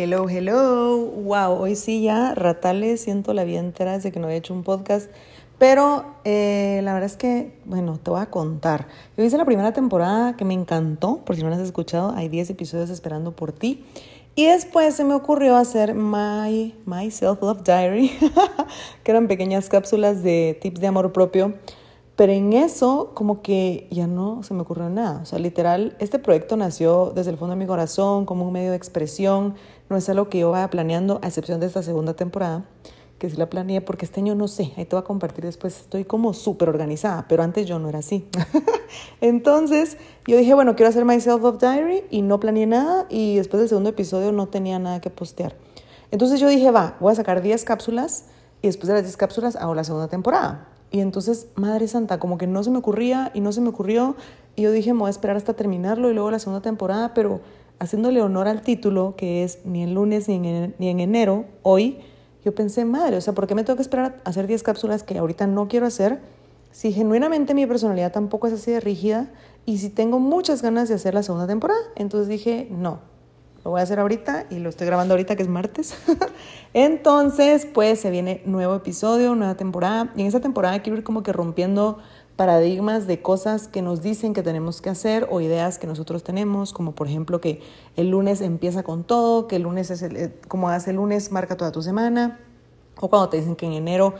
Hello, hello. Wow, hoy sí ya ratales, siento la vida entera desde que no había hecho un podcast. Pero eh, la verdad es que, bueno, te voy a contar. Yo hice la primera temporada que me encantó, por si no la has escuchado, hay 10 episodios esperando por ti. Y después se me ocurrió hacer My, my Self Love Diary, que eran pequeñas cápsulas de tips de amor propio pero en eso como que ya no se me ocurrió nada. O sea, literal, este proyecto nació desde el fondo de mi corazón como un medio de expresión. No es algo que yo vaya planeando, a excepción de esta segunda temporada, que sí la planeé porque este año no sé, ahí te voy a compartir después. Estoy como súper organizada, pero antes yo no era así. Entonces yo dije, bueno, quiero hacer My Self of Diary y no planeé nada y después del segundo episodio no tenía nada que postear. Entonces yo dije, va, voy a sacar 10 cápsulas y después de las 10 cápsulas hago la segunda temporada. Y entonces, Madre Santa, como que no se me ocurría y no se me ocurrió. Y yo dije, me voy a esperar hasta terminarlo y luego la segunda temporada, pero haciéndole honor al título, que es ni en lunes ni en, enero, hoy, yo pensé, madre, o sea, ¿por qué me tengo que esperar a hacer 10 cápsulas que ahorita no quiero hacer? Si genuinamente mi personalidad tampoco es así de rígida y si tengo muchas ganas de hacer la segunda temporada. Entonces dije, no, lo voy a hacer ahorita y lo estoy grabando ahorita que es martes. Entonces, pues se viene nuevo episodio, nueva temporada. Y en esa temporada quiero ir como que rompiendo paradigmas de cosas que nos dicen que tenemos que hacer o ideas que nosotros tenemos, como por ejemplo que el lunes empieza con todo, que el lunes es el, eh, como hace el lunes marca toda tu semana, o cuando te dicen que en enero,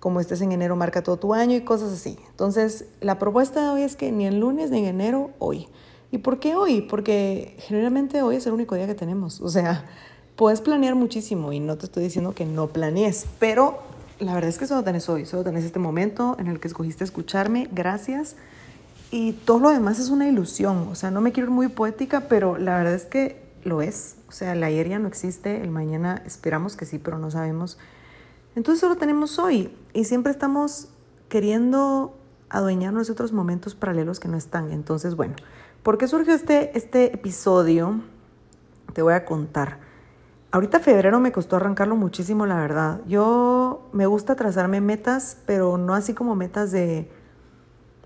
como estés en enero, marca todo tu año y cosas así. Entonces, la propuesta de hoy es que ni el lunes ni en enero, hoy. ¿Y por qué hoy? Porque generalmente hoy es el único día que tenemos. O sea, puedes planear muchísimo y no te estoy diciendo que no planees, pero la verdad es que solo tenés hoy, solo tenés este momento en el que escogiste escucharme. Gracias. Y todo lo demás es una ilusión. O sea, no me quiero ir muy poética, pero la verdad es que lo es. O sea, el ayer ya no existe, el mañana esperamos que sí, pero no sabemos. Entonces solo tenemos hoy y siempre estamos queriendo adueñarnos de otros momentos paralelos que no están. Entonces, bueno, ¿Por qué surgió este, este episodio? Te voy a contar. Ahorita febrero me costó arrancarlo muchísimo, la verdad. Yo me gusta trazarme metas, pero no así como metas de,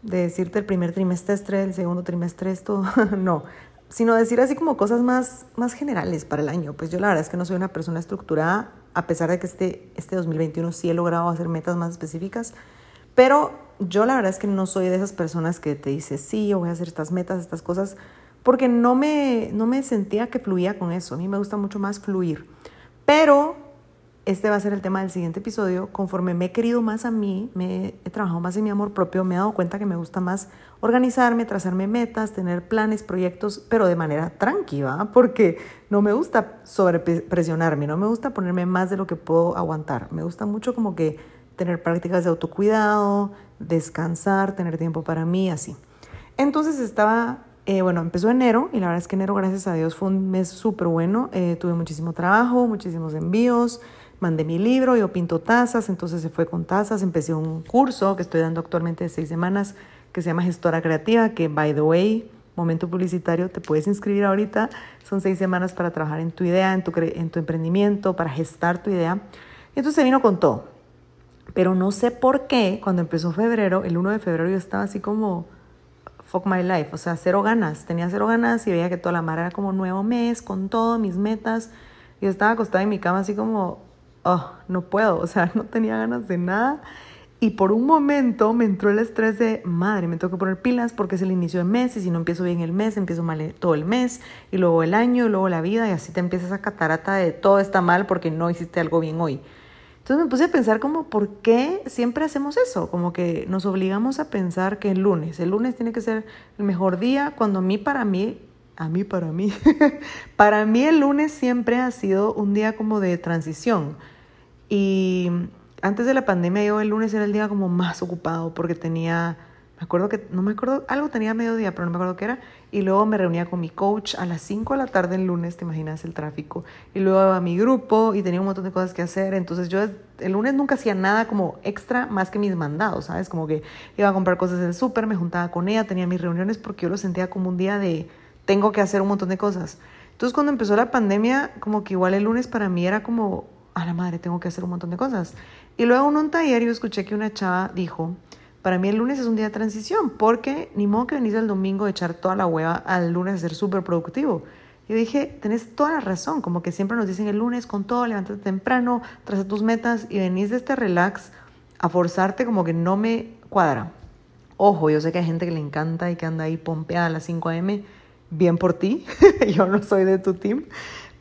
de decirte el primer trimestre, el segundo trimestre, esto, no. Sino decir así como cosas más, más generales para el año. Pues yo la verdad es que no soy una persona estructurada, a pesar de que este, este 2021 sí he logrado hacer metas más específicas. Pero yo la verdad es que no soy de esas personas que te dice, sí, yo voy a hacer estas metas, estas cosas, porque no me, no me sentía que fluía con eso. A mí me gusta mucho más fluir. Pero este va a ser el tema del siguiente episodio. Conforme me he querido más a mí, me he trabajado más en mi amor propio, me he dado cuenta que me gusta más organizarme, trazarme metas, tener planes, proyectos, pero de manera tranquila, porque no me gusta sobrepresionarme, no me gusta ponerme más de lo que puedo aguantar. Me gusta mucho como que tener prácticas de autocuidado, descansar, tener tiempo para mí, así. Entonces estaba, eh, bueno, empezó enero y la verdad es que enero, gracias a Dios, fue un mes súper bueno. Eh, tuve muchísimo trabajo, muchísimos envíos, mandé mi libro, yo pinto tazas, entonces se fue con tazas, empecé un curso que estoy dando actualmente de seis semanas que se llama Gestora Creativa, que, by the way, momento publicitario, te puedes inscribir ahorita. Son seis semanas para trabajar en tu idea, en tu, en tu emprendimiento, para gestar tu idea. Entonces se vino con todo. Pero no sé por qué, cuando empezó febrero, el 1 de febrero yo estaba así como, fuck my life, o sea, cero ganas, tenía cero ganas y veía que toda la mar era como nuevo mes, con todo, mis metas. Y estaba acostada en mi cama así como, oh, no puedo, o sea, no tenía ganas de nada. Y por un momento me entró el estrés de, madre, me tengo que poner pilas porque es el inicio de mes y si no empiezo bien el mes, empiezo mal todo el mes y luego el año y luego la vida y así te empiezas a catarata de todo está mal porque no hiciste algo bien hoy. Entonces me puse a pensar como, ¿por qué siempre hacemos eso? Como que nos obligamos a pensar que el lunes, el lunes tiene que ser el mejor día, cuando a mí, para mí, a mí, para mí, para mí el lunes siempre ha sido un día como de transición. Y antes de la pandemia yo el lunes era el día como más ocupado porque tenía me acuerdo que, no me acuerdo, algo tenía mediodía, pero no me acuerdo qué era. Y luego me reunía con mi coach a las 5 de la tarde el lunes, te imaginas el tráfico. Y luego a mi grupo y tenía un montón de cosas que hacer. Entonces yo el lunes nunca hacía nada como extra más que mis mandados, ¿sabes? Como que iba a comprar cosas en el súper, me juntaba con ella, tenía mis reuniones porque yo lo sentía como un día de tengo que hacer un montón de cosas. Entonces cuando empezó la pandemia, como que igual el lunes para mí era como, a la madre, tengo que hacer un montón de cosas. Y luego en un taller yo escuché que una chava dijo, para mí el lunes es un día de transición, porque ni modo que venís el domingo a echar toda la hueva al lunes a ser súper productivo. Yo dije, tenés toda la razón, como que siempre nos dicen el lunes con todo, levántate temprano, traza tus metas y venís de este relax a forzarte como que no me cuadra. Ojo, yo sé que hay gente que le encanta y que anda ahí pompeada a las 5 a.m. Bien por ti, yo no soy de tu team.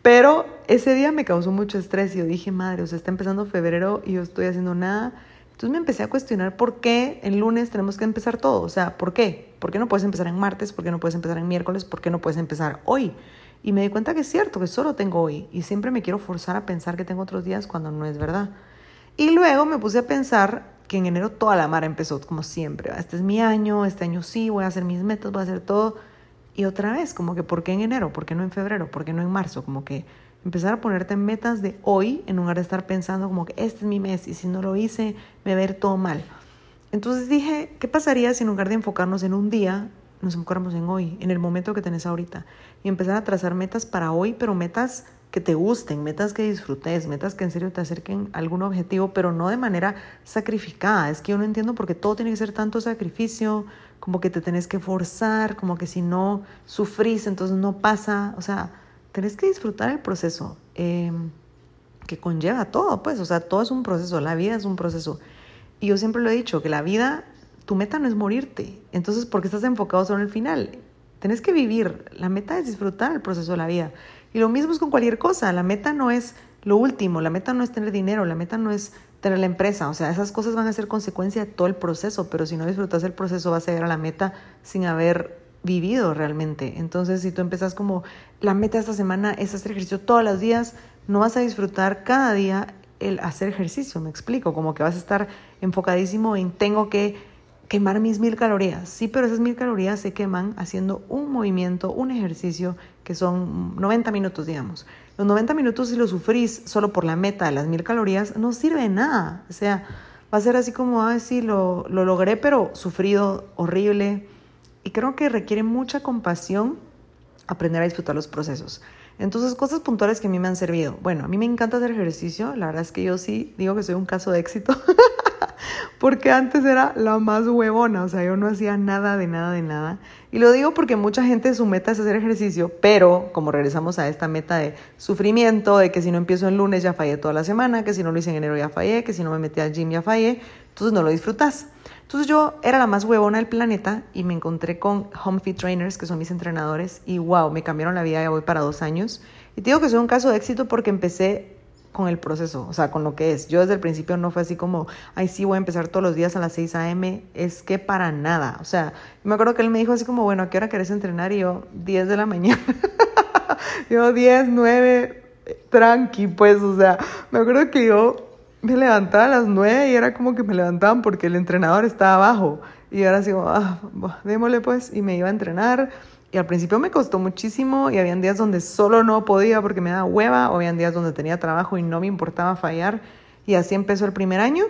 Pero ese día me causó mucho estrés y yo dije, madre, o sea, está empezando febrero y yo estoy haciendo nada. Entonces me empecé a cuestionar por qué el lunes tenemos que empezar todo. O sea, ¿por qué? ¿Por qué no puedes empezar en martes? ¿Por qué no puedes empezar en miércoles? ¿Por qué no puedes empezar hoy? Y me di cuenta que es cierto, que solo tengo hoy. Y siempre me quiero forzar a pensar que tengo otros días cuando no es verdad. Y luego me puse a pensar que en enero toda la mar empezó como siempre. Este es mi año, este año sí, voy a hacer mis metas, voy a hacer todo. Y otra vez, como que, ¿por qué en enero? ¿Por qué no en febrero? ¿Por qué no en marzo? Como que empezar a ponerte metas de hoy en lugar de estar pensando como que este es mi mes y si no lo hice me va a ver todo mal. Entonces dije, ¿qué pasaría si en lugar de enfocarnos en un día, nos enfocáramos en hoy, en el momento que tenés ahorita? Y empezar a trazar metas para hoy, pero metas que te gusten, metas que disfrutes, metas que en serio te acerquen a algún objetivo, pero no de manera sacrificada. Es que yo no entiendo por qué todo tiene que ser tanto sacrificio, como que te tenés que forzar, como que si no sufrís, entonces no pasa. O sea, tenés que disfrutar el proceso em, que conlleva todo, pues, o sea, todo es un proceso, la vida es un proceso. Y yo siempre lo he dicho, que la vida, tu meta no es morirte, entonces, ¿por qué estás enfocado solo en el final? Tenés que vivir, la meta es disfrutar el proceso de la vida. Y lo mismo es con cualquier cosa, la meta no es lo último, la meta no es tener dinero, la meta no es tener la empresa, o sea, esas cosas van a ser consecuencia de todo el proceso, pero si no disfrutas el proceso vas a llegar a la meta sin haber vivido realmente. Entonces, si tú empezas como la meta esta semana es hacer ejercicio todos los días, no vas a disfrutar cada día el hacer ejercicio, me explico, como que vas a estar enfocadísimo en tengo que quemar mis mil calorías. Sí, pero esas mil calorías se queman haciendo un movimiento, un ejercicio que son 90 minutos, digamos. Los 90 minutos si lo sufrís solo por la meta de las mil calorías, no sirve de nada. O sea, va a ser así como, ay, sí, lo, lo logré, pero sufrido, horrible y creo que requiere mucha compasión aprender a disfrutar los procesos. Entonces, cosas puntuales que a mí me han servido. Bueno, a mí me encanta hacer ejercicio. La verdad es que yo sí digo que soy un caso de éxito. porque antes era la más huevona. O sea, yo no hacía nada de nada de nada. Y lo digo porque mucha gente su meta es hacer ejercicio. Pero como regresamos a esta meta de sufrimiento, de que si no empiezo el lunes ya fallé toda la semana, que si no lo hice en enero ya fallé, que si no me metí al gym ya fallé. Entonces no lo disfrutas. Entonces yo era la más huevona del planeta y me encontré con Home Fit Trainers, que son mis entrenadores, y wow, me cambiaron la vida, ya voy para dos años. Y te digo que soy un caso de éxito porque empecé con el proceso, o sea, con lo que es. Yo desde el principio no fue así como, ay, sí, voy a empezar todos los días a las 6 a.m., es que para nada. O sea, me acuerdo que él me dijo así como, bueno, ¿a qué hora querés entrenar? Y yo, 10 de la mañana. yo, 10, 9, tranqui, pues, o sea, me acuerdo que yo me levantaba a las nueve y era como que me levantaban porque el entrenador estaba abajo. Y ahora así ah, démosle pues, y me iba a entrenar. Y al principio me costó muchísimo y habían días donde solo no podía porque me daba hueva, o habían días donde tenía trabajo y no me importaba fallar. Y así empezó el primer año.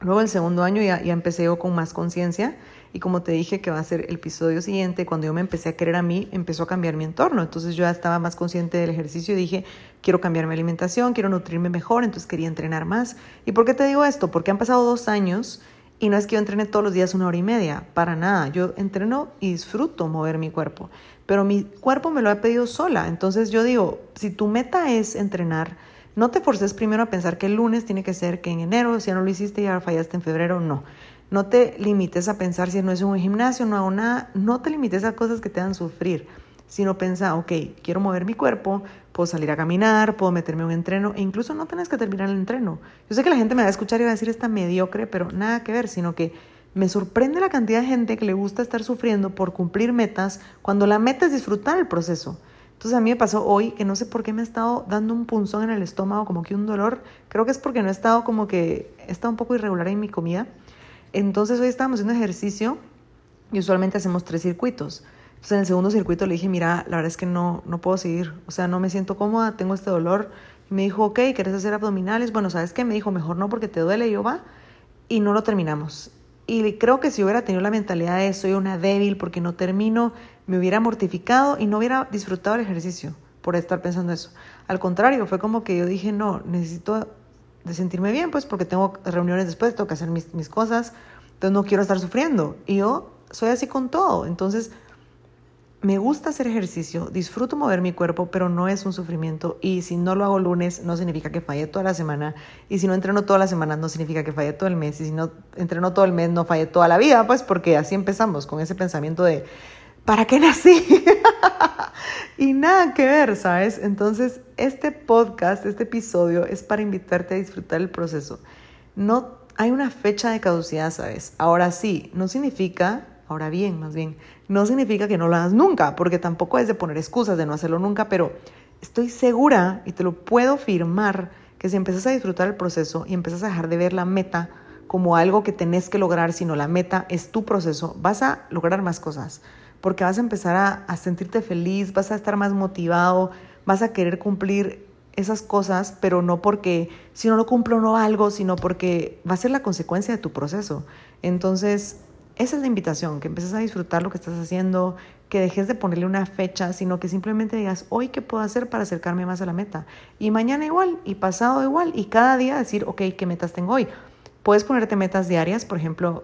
Luego el segundo año ya, ya empecé yo con más conciencia y como te dije que va a ser el episodio siguiente, cuando yo me empecé a querer a mí, empezó a cambiar mi entorno. Entonces yo ya estaba más consciente del ejercicio y dije, quiero cambiar mi alimentación, quiero nutrirme mejor, entonces quería entrenar más. ¿Y por qué te digo esto? Porque han pasado dos años y no es que yo entrene todos los días una hora y media, para nada. Yo entreno y disfruto mover mi cuerpo, pero mi cuerpo me lo ha pedido sola. Entonces yo digo, si tu meta es entrenar, no te forces primero a pensar que el lunes tiene que ser que en enero, si ya no lo hiciste, ya fallaste en febrero, no. No te limites a pensar si no es un gimnasio, no hago nada. No te limites a cosas que te hagan sufrir, sino pensa, ok, quiero mover mi cuerpo, puedo salir a caminar, puedo meterme en un entreno e incluso no tienes que terminar el entreno. Yo sé que la gente me va a escuchar y va a decir está mediocre, pero nada que ver, sino que me sorprende la cantidad de gente que le gusta estar sufriendo por cumplir metas cuando la meta es disfrutar el proceso. Entonces a mí me pasó hoy que no sé por qué me ha estado dando un punzón en el estómago, como que un dolor. Creo que es porque no he estado como que, he estado un poco irregular en mi comida. Entonces hoy estábamos haciendo ejercicio y usualmente hacemos tres circuitos. Entonces en el segundo circuito le dije, mira, la verdad es que no, no puedo seguir, o sea, no me siento cómoda, tengo este dolor. Me dijo, ok, ¿quieres hacer abdominales? Bueno, ¿sabes qué? Me dijo, mejor no porque te duele, y yo va. Y no lo terminamos. Y creo que si hubiera tenido la mentalidad de soy una débil porque no termino, me hubiera mortificado y no hubiera disfrutado el ejercicio por estar pensando eso. Al contrario, fue como que yo dije, no, necesito de sentirme bien, pues porque tengo reuniones después, tengo que hacer mis, cosas, entonces no quiero estar sufriendo. Y yo soy así con todo. Entonces, me gusta hacer ejercicio, disfruto mover mi cuerpo, pero no es un sufrimiento. Y si no lo hago lunes, no significa que falle toda la semana. Y si no entreno toda la semana, no significa que falle todo el mes. Y si no entreno todo el mes, no falle toda la vida, pues porque así empezamos con ese pensamiento de, ¿para qué nací? y nada que ver, ¿sabes? Entonces, este podcast, este episodio es para invitarte a disfrutar el proceso. No hay una fecha de caducidad, ¿sabes? Ahora sí, no significa Ahora bien, más bien, no significa que no lo hagas nunca, porque tampoco es de poner excusas de no hacerlo nunca, pero estoy segura y te lo puedo firmar que si empiezas a disfrutar el proceso y empiezas a dejar de ver la meta como algo que tenés que lograr, sino la meta es tu proceso, vas a lograr más cosas, porque vas a empezar a, a sentirte feliz, vas a estar más motivado, vas a querer cumplir esas cosas, pero no porque si no lo cumplo no algo, sino porque va a ser la consecuencia de tu proceso. Entonces, esa es la invitación, que empieces a disfrutar lo que estás haciendo, que dejes de ponerle una fecha, sino que simplemente digas, hoy qué puedo hacer para acercarme más a la meta. Y mañana igual, y pasado igual, y cada día decir, ok, ¿qué metas tengo hoy? Puedes ponerte metas diarias, por ejemplo,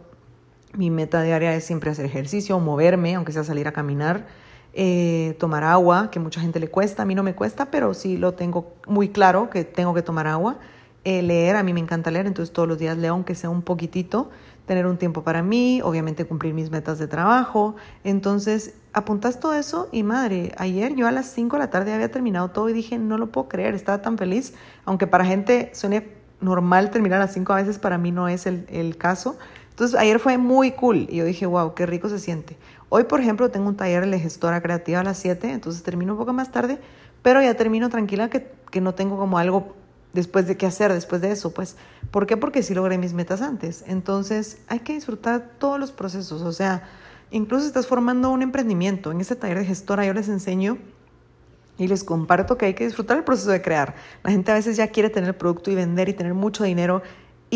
mi meta diaria es siempre hacer ejercicio, moverme, aunque sea salir a caminar, eh, tomar agua, que mucha gente le cuesta, a mí no me cuesta, pero sí lo tengo muy claro que tengo que tomar agua. Eh, leer, a mí me encanta leer, entonces todos los días leo aunque sea un poquitito tener un tiempo para mí, obviamente cumplir mis metas de trabajo. Entonces, apuntas todo eso y madre, ayer yo a las 5 de la tarde había terminado todo y dije, no lo puedo creer, estaba tan feliz, aunque para gente suene normal terminar a las 5 a veces, para mí no es el, el caso. Entonces, ayer fue muy cool y yo dije, wow, qué rico se siente. Hoy, por ejemplo, tengo un taller de gestora creativa a las 7, entonces termino un poco más tarde, pero ya termino tranquila que, que no tengo como algo después de qué hacer después de eso, pues, ¿por qué? Porque sí logré mis metas antes. Entonces, hay que disfrutar todos los procesos, o sea, incluso estás formando un emprendimiento. En este taller de gestora yo les enseño y les comparto que hay que disfrutar el proceso de crear. La gente a veces ya quiere tener el producto y vender y tener mucho dinero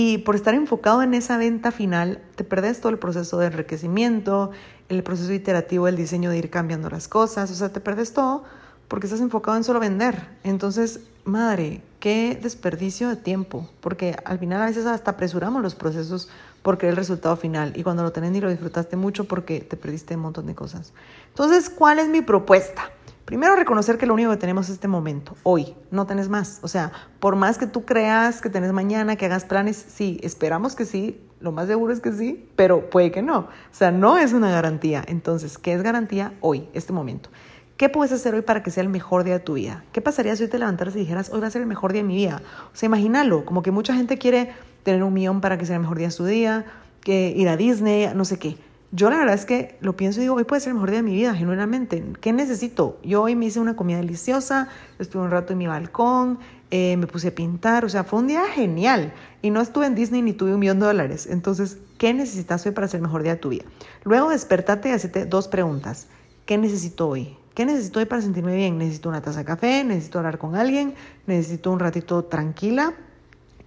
y por estar enfocado en esa venta final, te perdes todo el proceso de enriquecimiento, el proceso iterativo del diseño de ir cambiando las cosas, o sea, te perdes todo porque estás enfocado en solo vender. Entonces, madre, qué desperdicio de tiempo, porque al final a veces hasta apresuramos los procesos porque el resultado final y cuando lo tenés ni lo disfrutaste mucho porque te perdiste un montón de cosas. Entonces, ¿cuál es mi propuesta? Primero, reconocer que lo único que tenemos es este momento, hoy, no tenés más. O sea, por más que tú creas que tenés mañana, que hagas planes, sí, esperamos que sí, lo más seguro es que sí, pero puede que no. O sea, no es una garantía. Entonces, ¿qué es garantía? Hoy, este momento. ¿Qué puedes hacer hoy para que sea el mejor día de tu vida? ¿Qué pasaría si hoy te levantaras y dijeras, hoy va a ser el mejor día de mi vida? O sea, imagínalo, como que mucha gente quiere tener un millón para que sea el mejor día de su día, que ir a Disney, no sé qué. Yo la verdad es que lo pienso y digo, hoy puede ser el mejor día de mi vida, genuinamente. ¿Qué necesito? Yo hoy me hice una comida deliciosa, estuve un rato en mi balcón, eh, me puse a pintar, o sea, fue un día genial. Y no estuve en Disney ni tuve un millón de dólares. Entonces, ¿qué necesitas hoy para ser el mejor día de tu vida? Luego despertate y hacete dos preguntas. ¿Qué necesito hoy? ¿Qué necesito hoy para sentirme bien? Necesito una taza de café, necesito hablar con alguien, necesito un ratito tranquila.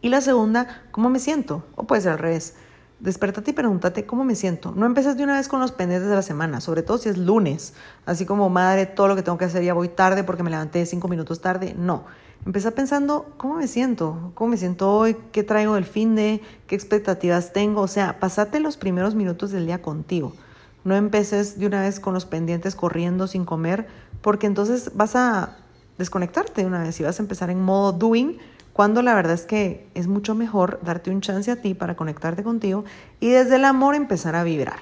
Y la segunda, ¿cómo me siento? O puede ser al revés. Despertate y pregúntate cómo me siento. No empiezas de una vez con los pendientes de la semana, sobre todo si es lunes. Así como, madre, todo lo que tengo que hacer ya voy tarde porque me levanté cinco minutos tarde. No. Empieza pensando cómo me siento, cómo me siento hoy, qué traigo del fin de, qué expectativas tengo. O sea, pasate los primeros minutos del día contigo. No empeces de una vez con los pendientes corriendo sin comer, porque entonces vas a desconectarte de una vez y vas a empezar en modo doing, cuando la verdad es que es mucho mejor darte un chance a ti para conectarte contigo y desde el amor empezar a vibrar.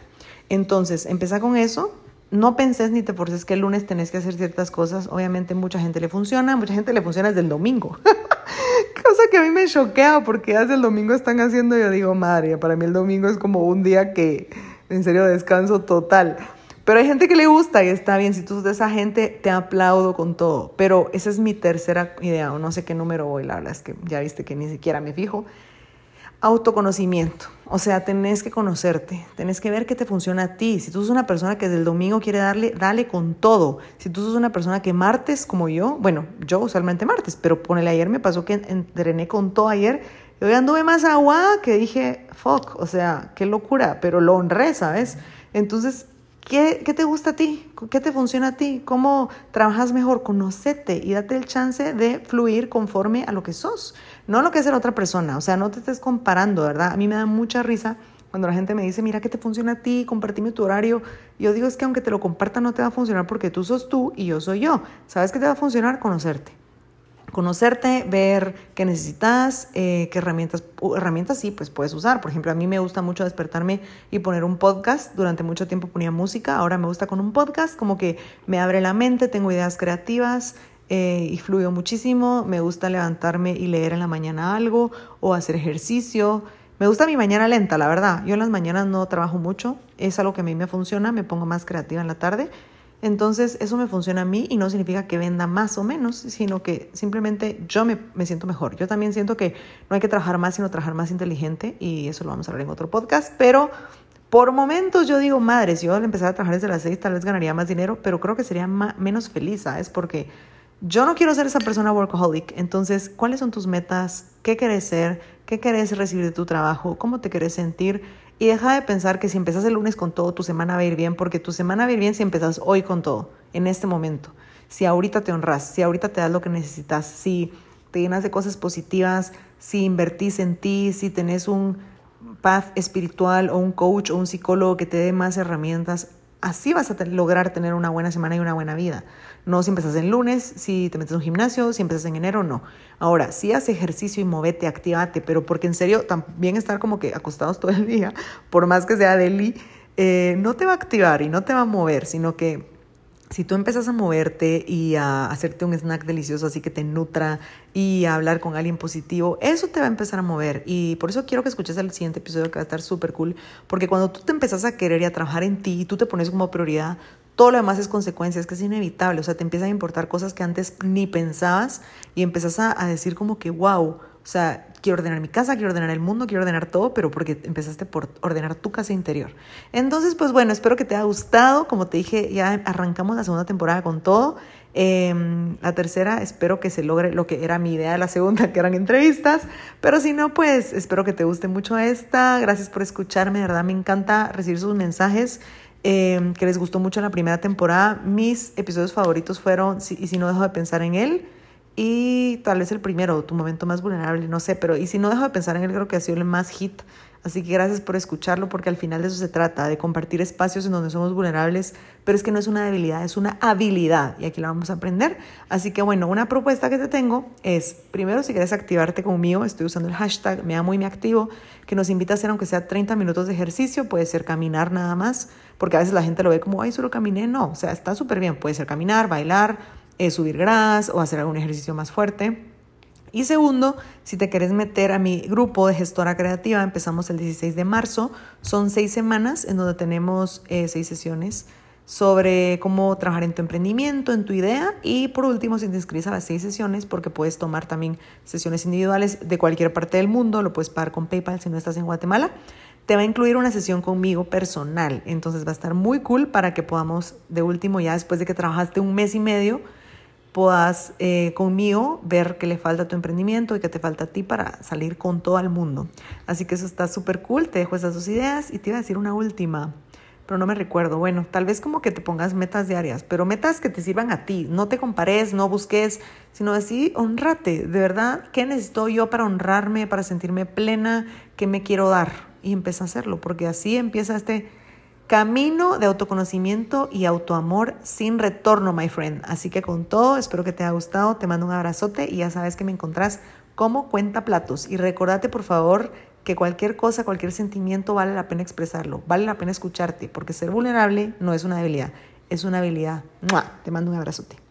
Entonces, empieza con eso. No penses ni te forces que el lunes tenés que hacer ciertas cosas. Obviamente mucha gente le funciona, mucha gente le funciona desde el domingo. Cosa que a mí me choquea porque desde el domingo están haciendo, yo digo, madre, para mí el domingo es como un día que en serio, descanso total. Pero hay gente que le gusta y está bien. Si tú sos de esa gente, te aplaudo con todo. Pero esa es mi tercera idea, o no sé qué número voy, la verdad es que ya viste que ni siquiera me fijo. Autoconocimiento. O sea, tenés que conocerte, tenés que ver qué te funciona a ti. Si tú sos una persona que desde el domingo quiere darle, dale con todo. Si tú sos una persona que martes, como yo, bueno, yo usualmente martes, pero ponele ayer me pasó que entrené con todo ayer y hoy anduve más agua que dije, fuck, o sea, qué locura, pero lo honré, ¿sabes? Entonces, ¿qué, ¿qué, te gusta a ti? ¿Qué te funciona a ti? ¿Cómo trabajas mejor? Conocete y date el chance de fluir conforme a lo que sos, no lo que es la otra persona. O sea, no te estés comparando, ¿verdad? A mí me da mucha risa Cuando la gente me dice, mira, ¿qué te funciona a ti? Compartime tu horario. Yo digo, es que aunque te lo comparta, no te va a funcionar porque tú sos tú y yo soy yo. ¿Sabes qué te va a funcionar? Conocerte. Conocerte, ver qué necesitas, eh, qué herramientas, herramientas sí, pues puedes usar. Por ejemplo, a mí me gusta mucho despertarme y poner un podcast. Durante mucho tiempo ponía música, ahora me gusta con un podcast, como que me abre la mente, tengo ideas creativas, eh, y fluyo muchísimo. Me gusta levantarme y leer en la mañana algo o hacer ejercicio. Me gusta mi mañana lenta, la verdad. Yo en las mañanas no trabajo mucho. Es algo que a mí me funciona. Me pongo más creativa en la tarde. Entonces, eso me funciona a mí y no significa que venda más o menos, sino que simplemente yo me, me, siento mejor. Yo también siento que no hay que trabajar más, sino trabajar más inteligente y eso lo vamos a hablar en otro podcast. Pero por momentos yo digo, madre, si yo al empezar a trabajar desde las seis tal vez ganaría más dinero, pero creo que sería menos feliz, ¿sabes? Porque yo no quiero ser esa persona workaholic. Entonces, ¿cuáles son tus metas? ¿Qué quieres ser? ¿Qué querés recibir de tu trabajo? ¿Cómo te querés sentir? Y deja de pensar que si empezas el lunes con todo, tu semana va a ir bien, porque tu semana va a ir bien si empezas hoy con todo, en este momento. Si ahorita te honras, si ahorita te das lo que necesitas, si te llenas de cosas positivas, si invertís en ti, si tenés un path espiritual o un coach o un psicólogo que te dé más herramientas, así vas a lograr tener una buena semana y una buena vida. No si empezas en lunes, si te metes en un gimnasio, si empiezas en enero, no. Ahora, si haces ejercicio y movete, activate, pero porque en serio también estar como que acostados todo el día, por más que sea deli, eh, no te va a activar y no te va a mover, sino que si tú empiezas a moverte y a hacerte un snack delicioso así que te nutra y a hablar con alguien positivo, eso te va a empezar a mover. Y por eso quiero que escuches el siguiente episodio que va a estar súper cool, porque cuando tú te empezás a querer y a trabajar en ti y tú te pones como prioridad, todo lo demás es consecuencia, es que es inevitable, o sea, te empiezan a importar cosas que antes ni pensabas y empezás a, a decir como que, wow, o sea, quiero ordenar mi casa, quiero ordenar el mundo, quiero ordenar todo, pero porque empezaste por ordenar tu casa interior. Entonces, pues bueno, espero que te haya gustado. Como te dije, ya arrancamos la segunda temporada con todo. Eh, la tercera, espero que se logre lo que era mi idea de la segunda, que eran entrevistas. Pero si no, pues espero que te guste mucho esta. Gracias por escucharme, de verdad me encanta recibir sus mensajes. Em, que les gustó mucho la primera temporada. Mis episodios favoritos fueron Y si no dejo de pensar en él y tal vez el primero, tu momento más vulnerable, no sé, pero y si no dejo de pensar en él, creo que ha sido el más hit. Así que gracias por escucharlo porque al final de eso se trata, de compartir espacios en donde somos vulnerables, pero es que no es una debilidad, es una habilidad y aquí la vamos a aprender. Así que bueno, una propuesta que te tengo es, primero si quieres activarte conmigo, estoy usando el hashtag me amo y me activo, que nos invita a hacer aunque sea 30 minutos de ejercicio, puede ser caminar nada más porque a veces la gente lo ve como, ay, solo caminé. No, o sea, está súper bien. Puede ser caminar, bailar, eh, subir gras o hacer algún ejercicio más fuerte. Y segundo, si te quieres meter a mi grupo de gestora creativa, empezamos el 16 de marzo. Son seis semanas en donde tenemos eh, seis sesiones sobre cómo trabajar en tu emprendimiento, en tu idea. Y por último, si te inscribes a las seis sesiones, porque puedes tomar también sesiones individuales de cualquier parte del mundo, lo puedes pagar con PayPal si no estás en Guatemala te va a incluir una sesión conmigo personal. Entonces va a estar muy cool para que podamos, de último, ya después de que trabajaste un mes y medio, puedas eh, conmigo ver qué le falta tu emprendimiento y qué te falta a ti para salir con todo el mundo. Así que eso está súper cool. Te dejo esas dos ideas y te iba a decir una última pero no me recuerdo. Bueno, tal vez como que te pongas metas diarias, pero metas que te sirvan a ti. No te compares, no busques, sino así, honrate. De verdad, ¿qué necesito yo para honrarme, para sentirme plena? ¿Qué me quiero dar? y empieza a hacerlo, porque así empieza este camino de autoconocimiento y autoamor sin retorno, my friend. Así que con todo, espero que te haya gustado, te mando un abrazote y ya sabes que me encontrás como cuenta platos. Y recordate, por favor, que cualquier cosa, cualquier sentimiento vale la pena expresarlo, vale la pena escucharte, porque ser vulnerable no es una debilidad, es una habilidad. Te mando un abrazote.